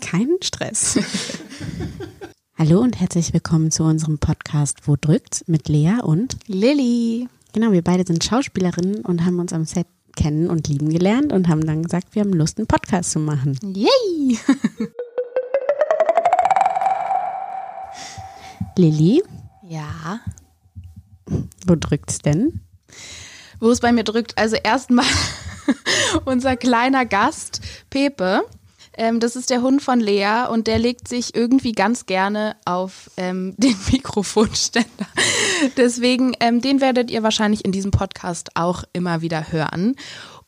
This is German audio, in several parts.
Keinen Stress. Hallo und herzlich willkommen zu unserem Podcast Wo drückt's mit Lea und Lilly. Genau, wir beide sind Schauspielerinnen und haben uns am Set kennen und lieben gelernt und haben dann gesagt, wir haben Lust, einen Podcast zu machen. Yay! Lilly, Ja. wo drückt's denn? Wo es bei mir drückt, also erstmal unser kleiner Gast, Pepe. Ähm, das ist der Hund von Lea und der legt sich irgendwie ganz gerne auf ähm, den Mikrofonständer. Deswegen, ähm, den werdet ihr wahrscheinlich in diesem Podcast auch immer wieder hören.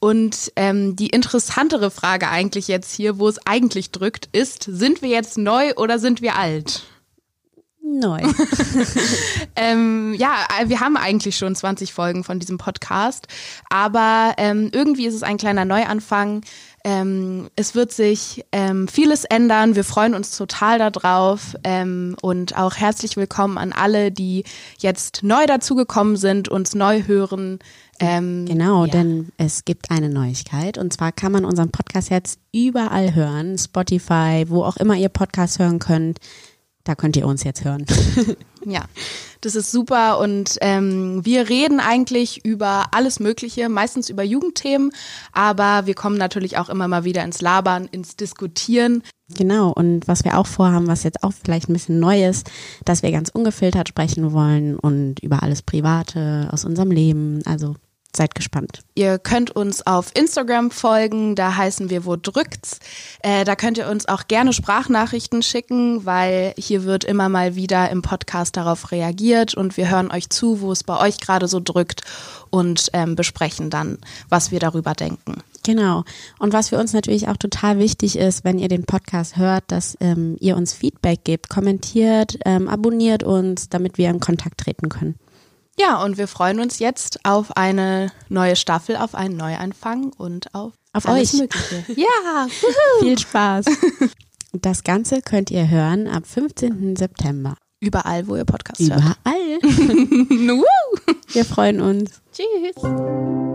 Und ähm, die interessantere Frage eigentlich jetzt hier, wo es eigentlich drückt, ist, sind wir jetzt neu oder sind wir alt? Neu. Ähm, ja, äh, wir haben eigentlich schon 20 Folgen von diesem Podcast, aber ähm, irgendwie ist es ein kleiner Neuanfang. Ähm, es wird sich ähm, vieles ändern. Wir freuen uns total darauf ähm, und auch herzlich willkommen an alle, die jetzt neu dazugekommen sind, uns neu hören. Ähm, Genau, ja. denn es gibt eine Neuigkeit und zwar kann man unseren Podcast jetzt überall hören, Spotify, wo auch immer ihr Podcast hören könnt. Da könnt ihr uns jetzt hören. Ja, das ist super und ähm, wir reden eigentlich über alles Mögliche, meistens über Jugendthemen, aber wir kommen natürlich auch immer mal wieder ins Labern, ins Diskutieren. Genau, und was wir auch vorhaben, was jetzt auch vielleicht ein bisschen neu ist, dass wir ganz ungefiltert sprechen wollen und über alles Private aus unserem Leben. Also seid gespannt. Ihr könnt uns auf Instagram folgen, da heißen wir Wo drückt's. Äh, da könnt ihr uns auch gerne Sprachnachrichten schicken, weil hier wird immer mal wieder im Podcast darauf reagiert und wir hören euch zu, wo es bei euch gerade so drückt und ähm, besprechen dann, was wir darüber denken. Genau. Und was für uns natürlich auch total wichtig ist, wenn ihr den Podcast hört, dass ähm, ihr uns Feedback gebt, kommentiert, ähm, abonniert uns, damit wir in Kontakt treten können. Ja, und wir freuen uns jetzt auf eine neue Staffel, auf einen Neuanfang und auf, Auf alles euch. Mögliche. Ja. Viel Spaß. Das Ganze könnt ihr hören ab 15. September. überall, wo ihr Podcast hört. Überall. Wir freuen uns. Tschüss.